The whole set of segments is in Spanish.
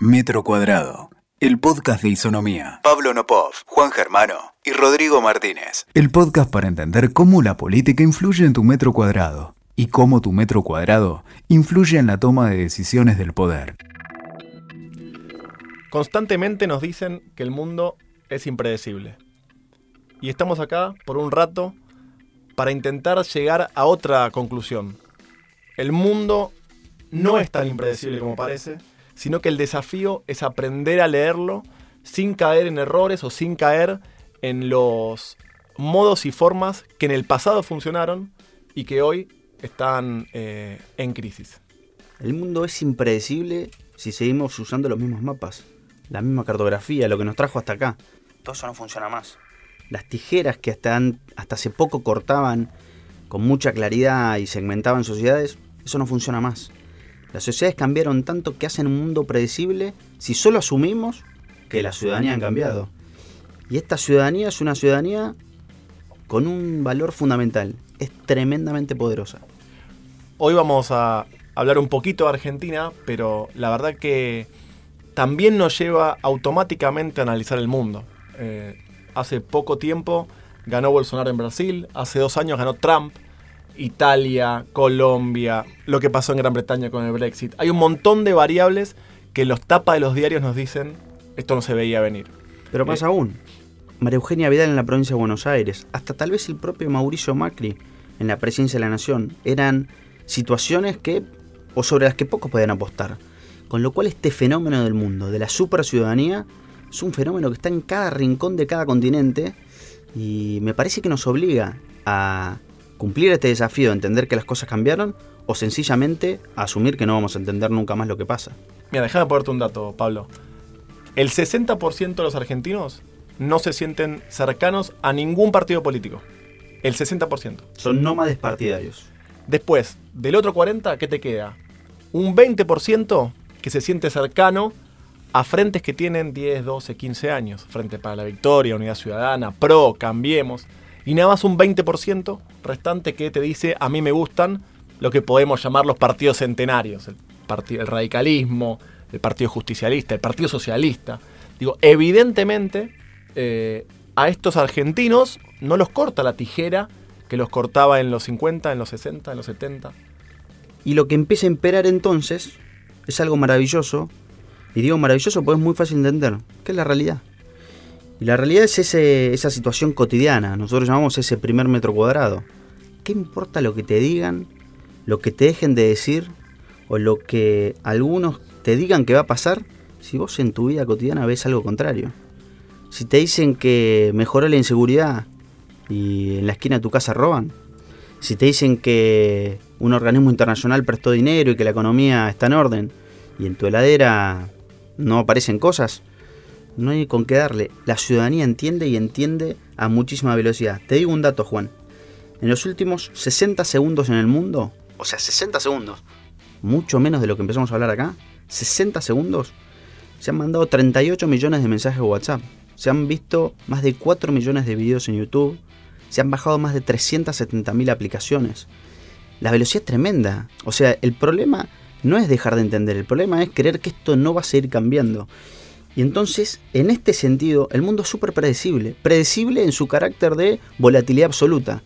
Metro Cuadrado, el podcast de Isonomía. Pablo Nopov, Juan Germano y Rodrigo Martínez. El podcast para entender cómo la política influye en tu metro cuadrado y cómo tu metro cuadrado influye en la toma de decisiones del poder. Constantemente nos dicen que el mundo es impredecible. Y estamos acá por un rato para intentar llegar a otra conclusión. El mundo no es tan impredecible como parece, sino que el desafío es aprender a leerlo sin caer en errores o sin caer en los modos y formas que en el pasado funcionaron y que hoy están eh, en crisis. El mundo es impredecible si seguimos usando los mismos mapas, la misma cartografía, lo que nos trajo hasta acá. Todo eso no funciona más. Las tijeras que hasta, hasta hace poco cortaban con mucha claridad y segmentaban sociedades, eso no funciona más. Las sociedades cambiaron tanto que hacen un mundo predecible si solo asumimos que la ciudadanía ha cambiado. Y esta ciudadanía es una ciudadanía con un valor fundamental, es tremendamente poderosa. Hoy vamos a hablar un poquito de Argentina, pero la verdad que también nos lleva automáticamente a analizar el mundo. Eh, hace poco tiempo ganó Bolsonaro en Brasil, hace dos años ganó Trump, Italia, Colombia, lo que pasó en Gran Bretaña con el Brexit. Hay un montón de variables que los tapas de los diarios nos dicen esto no se veía venir. Pero más eh, aún, María Eugenia Vidal en la provincia de Buenos Aires, hasta tal vez el propio Mauricio Macri en la presidencia de la Nación, eran situaciones que, o sobre las que pocos podían apostar. Con lo cual este fenómeno del mundo, de la super ciudadanía, es un fenómeno que está en cada rincón de cada continente y me parece que nos obliga a cumplir este desafío de entender que las cosas cambiaron o sencillamente asumir que no vamos a entender nunca más lo que pasa. Mira, déjame ponerte un dato, Pablo. El 60% de los argentinos no se sienten cercanos a ningún partido político. El 60%. Son nómades partidarios. Después, del otro 40%, ¿qué te queda? Un 20% que se siente cercano a frentes que tienen 10, 12, 15 años. Frente para la Victoria, Unidad Ciudadana, PRO, Cambiemos y nada más un 20% restante que te dice a mí me gustan lo que podemos llamar los partidos centenarios, el, partido, el radicalismo, el Partido Justicialista, el Partido Socialista. Digo, evidentemente eh, a estos argentinos no los corta la tijera que los cortaba en los 50, en los 60, en los 70. Y lo que empieza a imperar entonces es algo maravilloso, y digo maravilloso porque es muy fácil de entender, que es la realidad. Y la realidad es esa situación cotidiana, nosotros llamamos ese primer metro cuadrado. ¿Qué importa lo que te digan, lo que te dejen de decir o lo que algunos te digan que va a pasar si vos en tu vida cotidiana ves algo contrario? Si te dicen que mejoró la inseguridad y en la esquina de tu casa roban, si te dicen que un organismo internacional prestó dinero y que la economía está en orden y en tu heladera no aparecen cosas, no hay con qué darle. La ciudadanía entiende y entiende a muchísima velocidad. Te digo un dato, Juan. En los últimos 60 segundos en el mundo, o sea, 60 segundos, mucho menos de lo que empezamos a hablar acá, 60 segundos, se han mandado 38 millones de mensajes de WhatsApp. Se han visto más de 4 millones de videos en YouTube. Se han bajado más de 370.000 aplicaciones. La velocidad es tremenda. O sea, el problema no es dejar de entender, el problema es creer que esto no va a seguir cambiando. Y entonces, en este sentido, el mundo es súper predecible. Predecible en su carácter de volatilidad absoluta.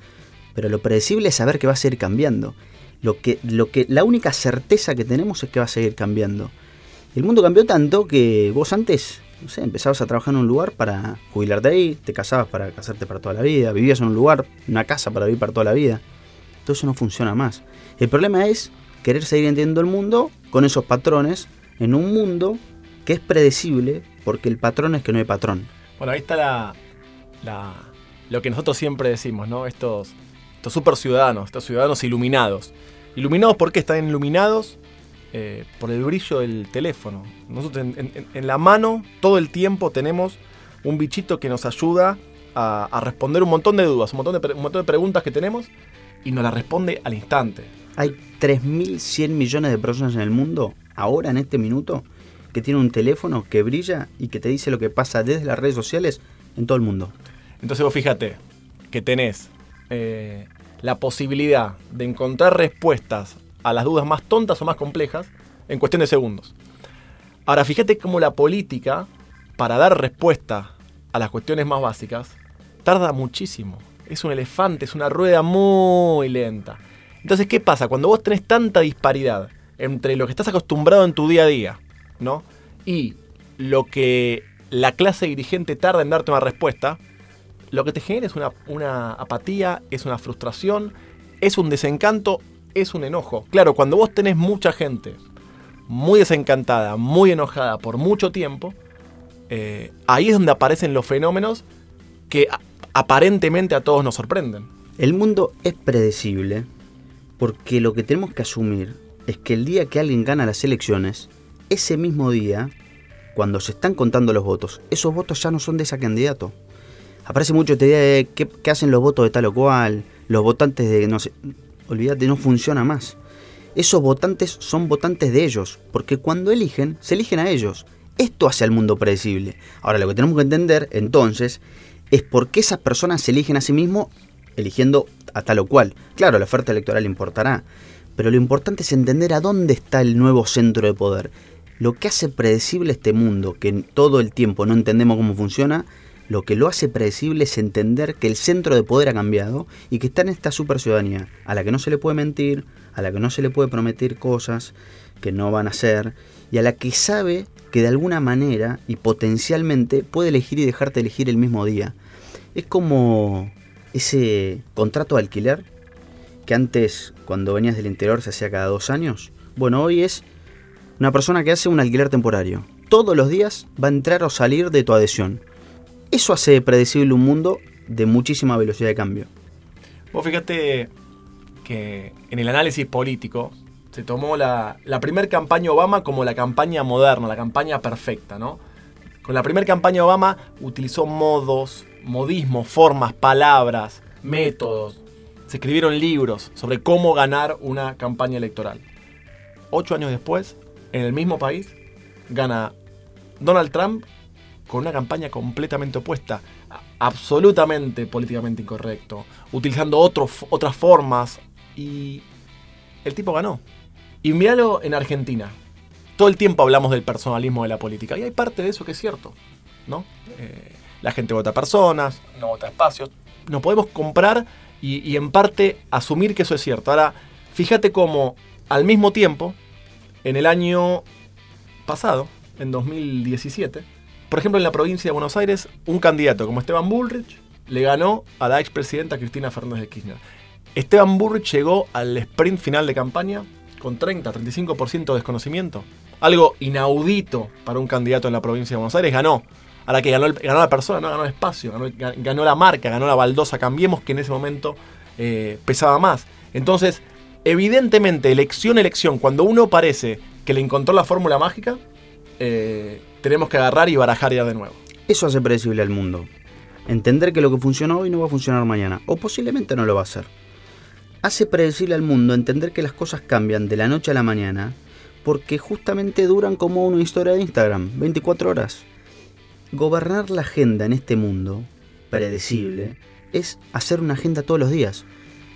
Pero lo predecible es saber que va a seguir cambiando. Lo que, lo que, la única certeza que tenemos es que va a seguir cambiando. El mundo cambió tanto que vos antes, no sé, empezabas a trabajar en un lugar para jubilarte ahí, te casabas para casarte para toda la vida, vivías en un lugar, una casa para vivir para toda la vida. Todo eso no funciona más. El problema es querer seguir entendiendo el mundo con esos patrones en un mundo que es predecible porque el patrón es que no hay patrón. Bueno, ahí está la, lo que nosotros siempre decimos, ¿no? Estos, estos super ciudadanos, estos ciudadanos iluminados. Iluminados porque están iluminados eh, por el brillo del teléfono. Nosotros en, la mano todo el tiempo tenemos un bichito que nos ayuda a, responder un montón de dudas, un montón de, un montón de preguntas que tenemos y nos las responde al instante. Hay 3.100 millones de personas en el mundo, ahora en este minuto, que tiene un teléfono que brilla y que te dice lo que pasa desde las redes sociales en todo el mundo. Entonces vos fíjate que tenés eh, la posibilidad de encontrar respuestas a las dudas más tontas o más complejas en cuestión de segundos. Ahora, fíjate cómo la política, para dar respuesta a las cuestiones más básicas, tarda muchísimo. Es un elefante, es una rueda muy lenta. Entonces, ¿qué pasa? Cuando vos tenés tanta disparidad entre lo que estás acostumbrado en tu día a día, ¿no? Y lo que la clase dirigente tarda en darte una respuesta, lo que te genera es una, una apatía, es una frustración, es un desencanto, es un enojo. Claro, cuando vos tenés mucha gente muy desencantada, muy enojada por mucho tiempo, eh, ahí es donde aparecen los fenómenos que aparentemente a todos nos sorprenden. El mundo es predecible porque lo que tenemos que asumir es que el día que alguien gana las elecciones, ese mismo día, cuando se están contando los votos, esos votos ya no son de ese candidato. Aparece mucho esta idea de qué, hacen los votos de tal o cual, los votantes de no sé. Olvídate, no funciona más. Esos votantes son votantes de ellos, porque cuando eligen, se eligen a ellos. Esto hace al mundo predecible. Ahora, lo que tenemos que entender, entonces, es por qué esas personas se eligen a sí mismos eligiendo a tal o cual. Claro, la oferta electoral importará, pero lo importante es entender a dónde está el nuevo centro de poder. Lo que hace predecible este mundo, que todo el tiempo no entendemos cómo funciona, lo que lo hace predecible es entender que el centro de poder ha cambiado y que está en esta super ciudadanía, a la que no se le puede mentir, a la que no se le puede prometer cosas que no van a ser, y a la que sabe que de alguna manera y potencialmente puede elegir y dejarte elegir el mismo día. Es como ese contrato de alquiler que antes cuando venías del interior se hacía cada dos años. Bueno, hoy es una persona que hace un alquiler temporario. Todos los días va a entrar o salir de tu adhesión. Eso hace predecible un mundo de muchísima velocidad de cambio. Vos fíjate que en el análisis político se tomó la, la primera campaña Obama como la campaña moderna, la campaña perfecta, ¿no? Con la primera campaña Obama utilizó modos, modismos, formas, palabras, métodos. Se escribieron libros sobre cómo ganar una campaña electoral. Ocho años después, en el mismo país, gana Donald Trump con una campaña completamente opuesta, absolutamente políticamente incorrecto, utilizando otras formas y el tipo ganó. Y míralo en Argentina. Todo el tiempo hablamos del personalismo de la política y hay parte de eso que es cierto, ¿no? Eh, la gente vota personas, no vota espacios. Nos podemos comprar y en parte asumir que eso es cierto. Ahora, fíjate cómo al mismo tiempo, en el año pasado, en 2017, por ejemplo, en la provincia de Buenos Aires, un candidato como Esteban Bullrich le ganó a la expresidenta Cristina Fernández de Kirchner. Esteban Bullrich llegó al sprint final de campaña con 30-35% de desconocimiento. Algo inaudito para un candidato en la provincia de Buenos Aires. Ganó. A la que ganó, ganó la persona, no ganó el espacio, ganó, la marca, ganó la baldosa Cambiemos, que en ese momento eh, pesaba más. Entonces, evidentemente, elección, elección, cuando uno parece que le encontró la fórmula mágica, eh, tenemos que agarrar y barajar ya de nuevo. Eso hace predecible al mundo. Entender que lo que funcionó hoy no va a funcionar mañana, o posiblemente no lo va a hacer. Hace predecible al mundo entender que las cosas cambian de la noche a la mañana, porque justamente duran como una historia de Instagram, 24 horas. Gobernar la agenda en este mundo, predecible, es hacer una agenda todos los días.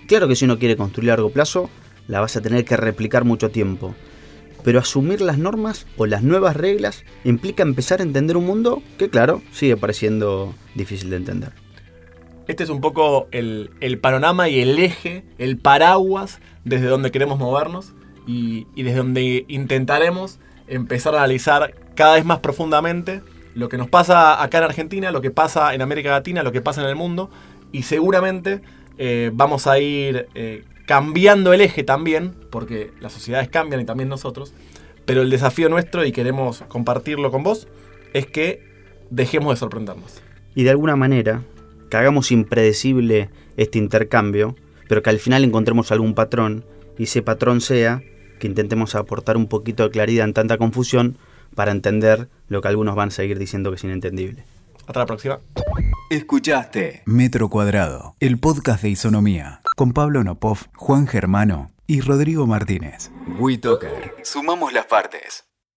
Claro que si uno quiere construir a largo plazo, la vas a tener que replicar mucho tiempo pero asumir las normas o las nuevas reglas implica empezar a entender un mundo que, claro, sigue pareciendo difícil de entender. Este es un poco el, panorama y el eje, el paraguas desde donde queremos movernos y, desde donde intentaremos empezar a analizar cada vez más profundamente lo que nos pasa acá en Argentina, lo que pasa en América Latina, lo que pasa en el mundo y seguramente eh, vamos a ir eh, cambiando el eje también, porque las sociedades cambian y también nosotros, pero el desafío nuestro, y queremos compartirlo con vos, es que dejemos de sorprendernos. Y de alguna manera, que hagamos impredecible este intercambio, pero que al final encontremos algún patrón, y ese patrón sea que intentemos aportar un poquito de claridad en tanta confusión para entender lo que algunos van a seguir diciendo que es inentendible. Hasta la próxima. Escuchaste Metro Cuadrado, el podcast de Isonomía, con Pablo Nopov, Juan Germano y Rodrigo Martínez. WeToker. Sumamos las partes.